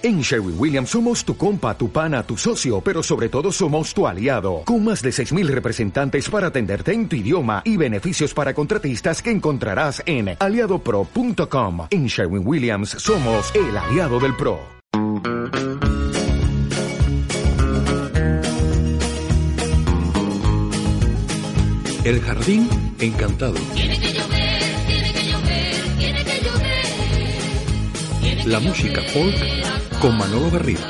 En Sherwin Williams somos tu compa, tu pana, tu socio, pero sobre todo somos tu aliado, con más de 6.000 representantes para atenderte en tu idioma y beneficios para contratistas que encontrarás en aliadopro.com. En Sherwin Williams somos el aliado del PRO. El jardín encantado. Tiene que llover, tiene que llover, tiene que llover. La música folk con Manolo Garrido.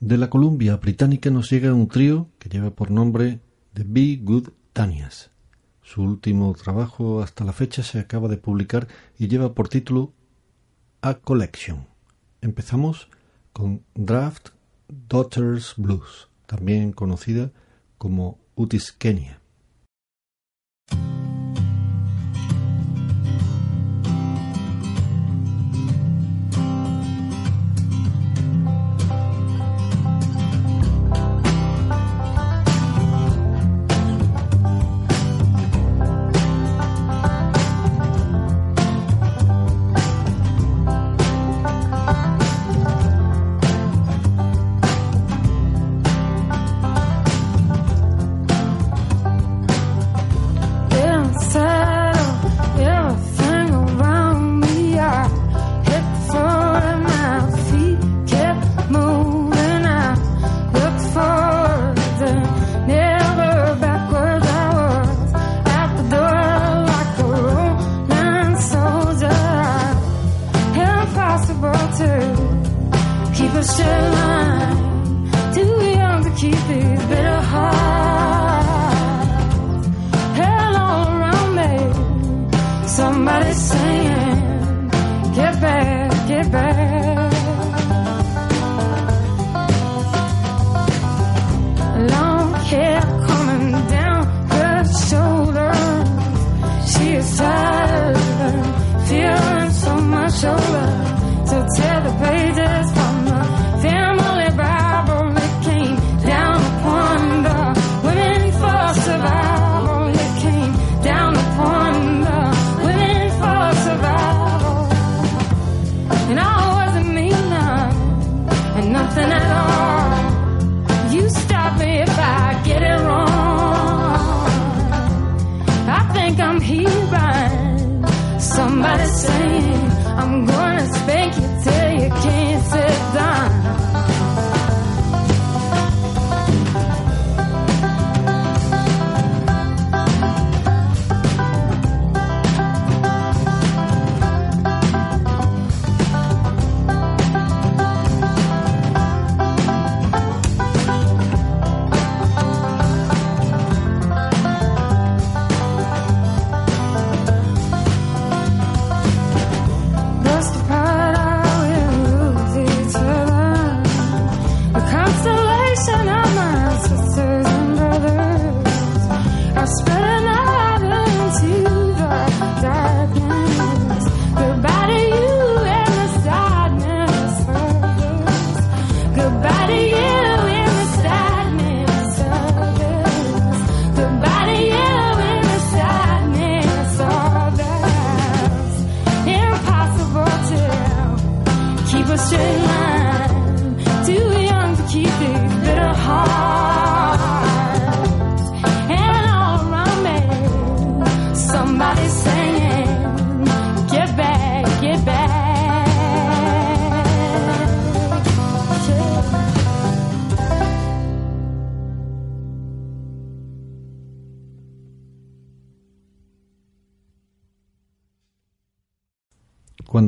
De la Columbia Británica nos llega un trío que lleva por nombre The Be Good Tanias. Su último trabajo hasta la fecha se acaba de publicar y lleva por título A Collection. Empezamos con Draft Daughters Blues, también conocida como Utis Kenya.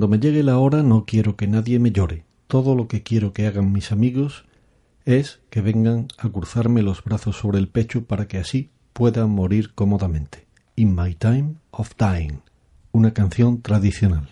Cuando me llegue la hora no quiero que nadie me llore. Todo lo que quiero que hagan mis amigos es que vengan a cruzarme los brazos sobre el pecho para que así puedan morir cómodamente. In My Time of Dying, una canción tradicional.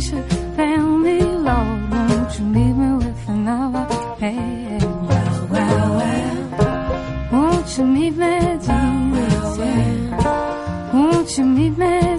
Fail me, Lord, won't you leave me with another? Hey, well, well, well, won't you meet me, Jesus? Yeah. Won't you meet me,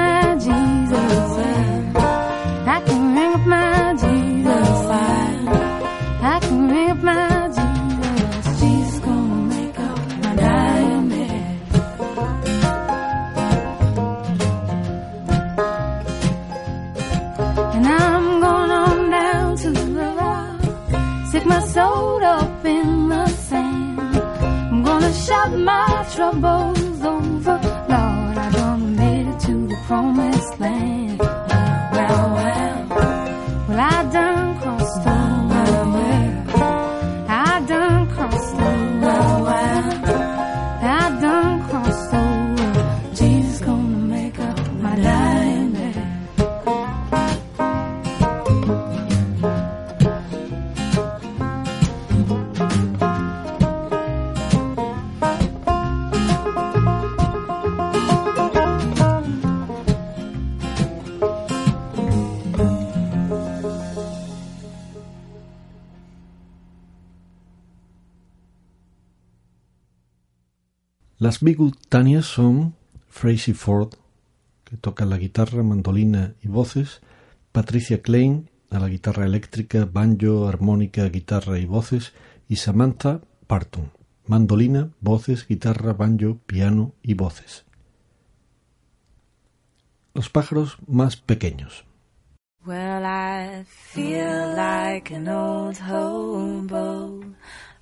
my Jesus. I can ring up my Jesus. I can ring up my Jesus. Jesus gonna make up my dying. And I'm going on down to the river, stick my soul up in the sand. I'm gonna shout my troubles Las Big Good Tanias son Tracy Ford, que toca la guitarra, mandolina y voces, Patricia Klein a la guitarra eléctrica, banjo, armónica, guitarra y voces, y Samantha Parton, mandolina, voces, guitarra, banjo, piano y voces. Los pájaros más pequeños. Well, I feel like an old hobo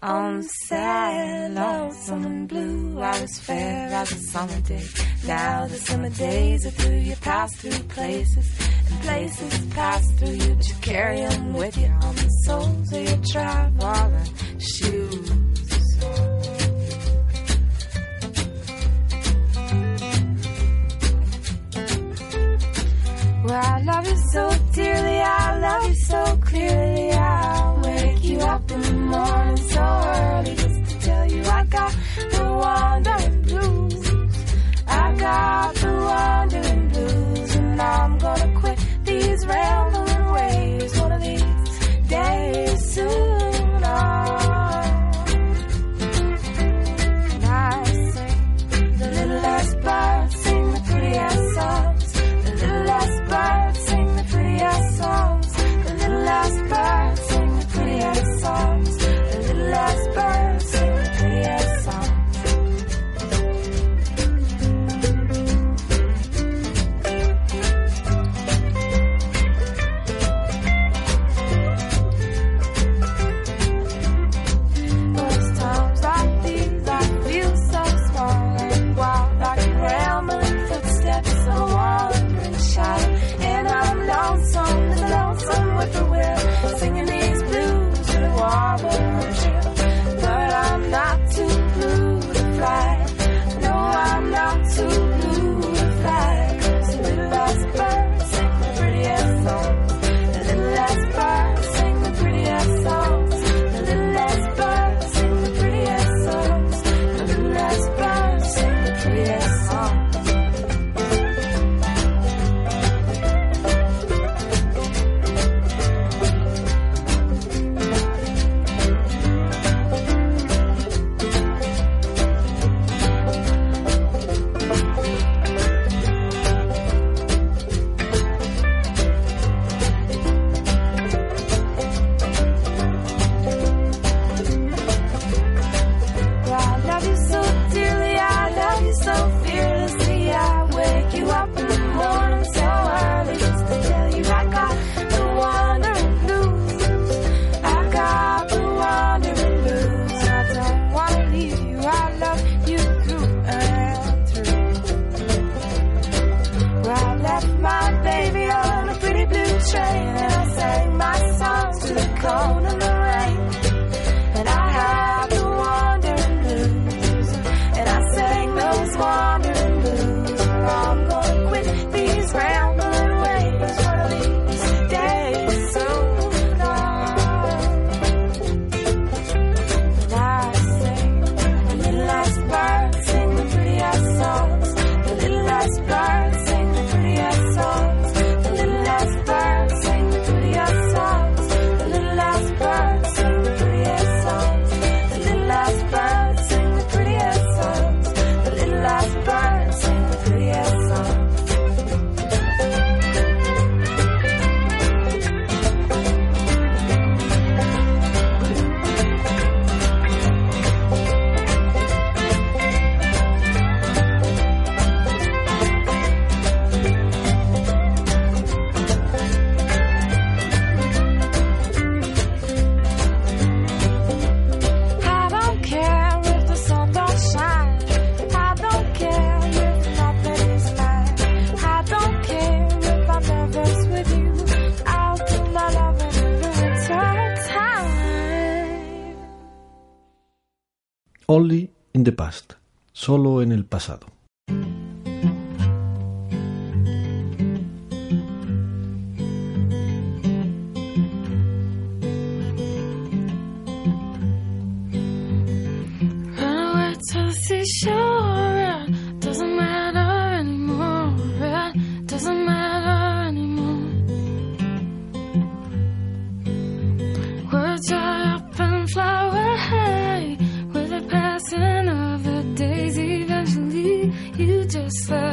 on the sad, lonesome and blue. I was fair as a summer day. Now the summer days are through. You pass through places, and places pass through you. But you carry them with you on the soles of your traveling shoes. Well, I love you so dearly, I love you so clearly. I'll wake you up in the morning so early just to tell you I got the wandering blues. I got the wandering blues, and I'm gonna quit these rambling ways one of these days soon. Only in the past, solo en el pasado. closer.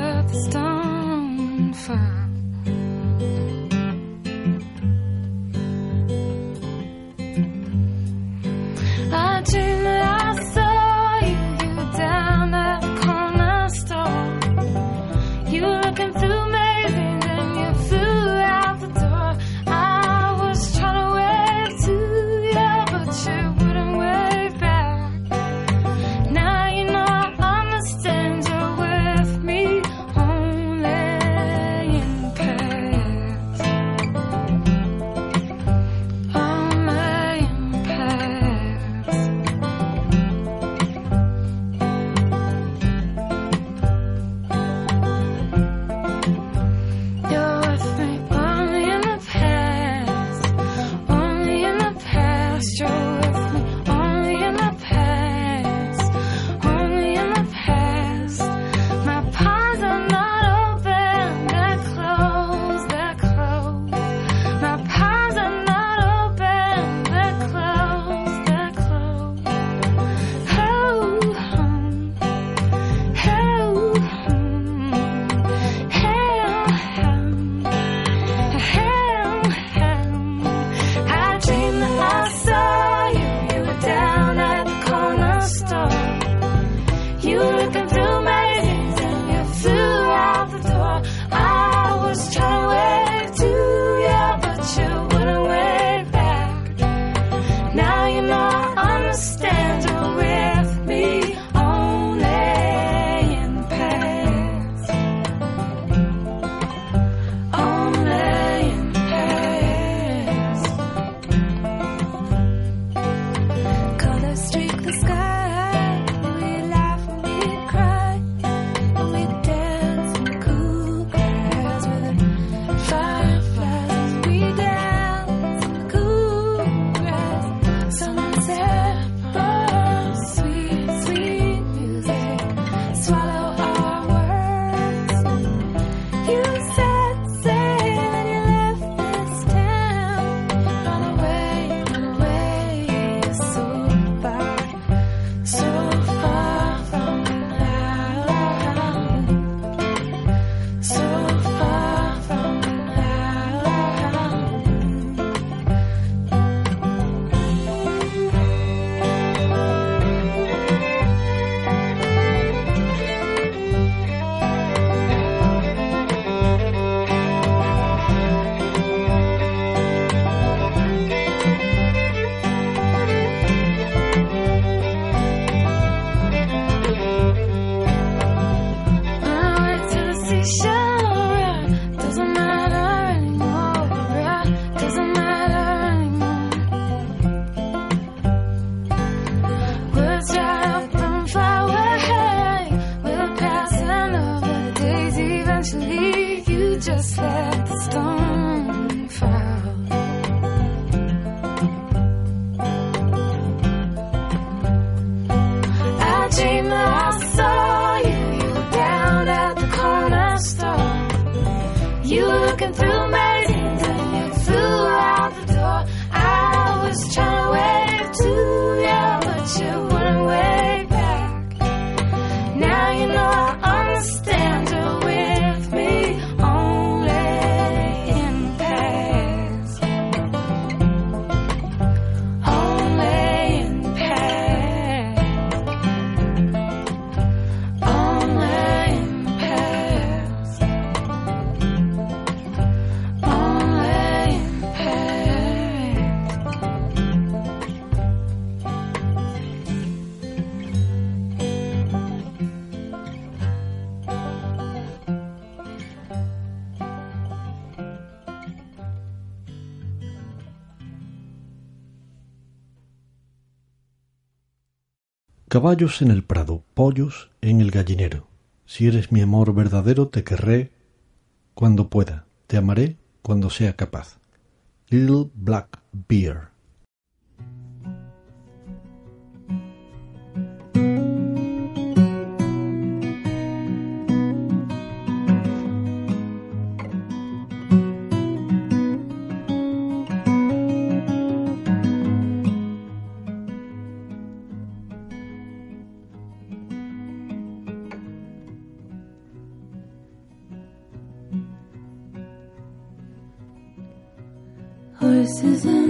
eventually you just let the storm caballos en el prado, pollos en el gallinero. Si eres mi amor verdadero, te querré cuando pueda, te amaré cuando sea capaz. Little Black Bear. this isn't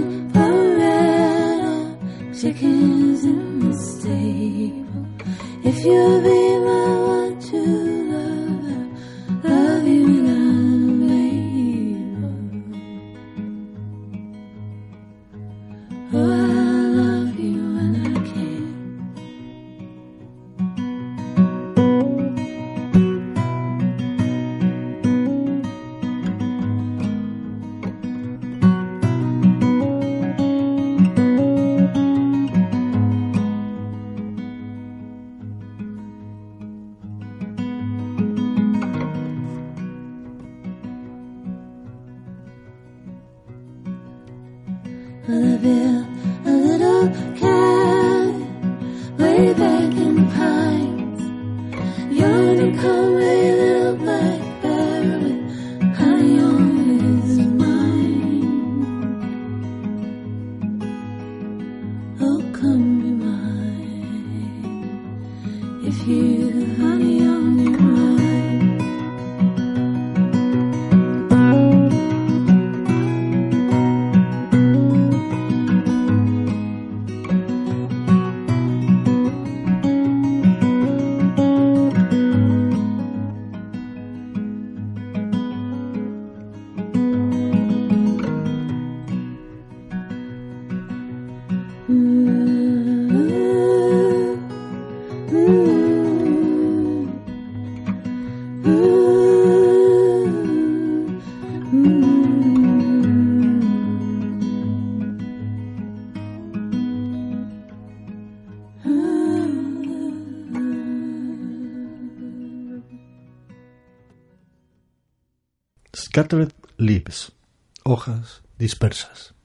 Scattered Leaves, hojas dispersas.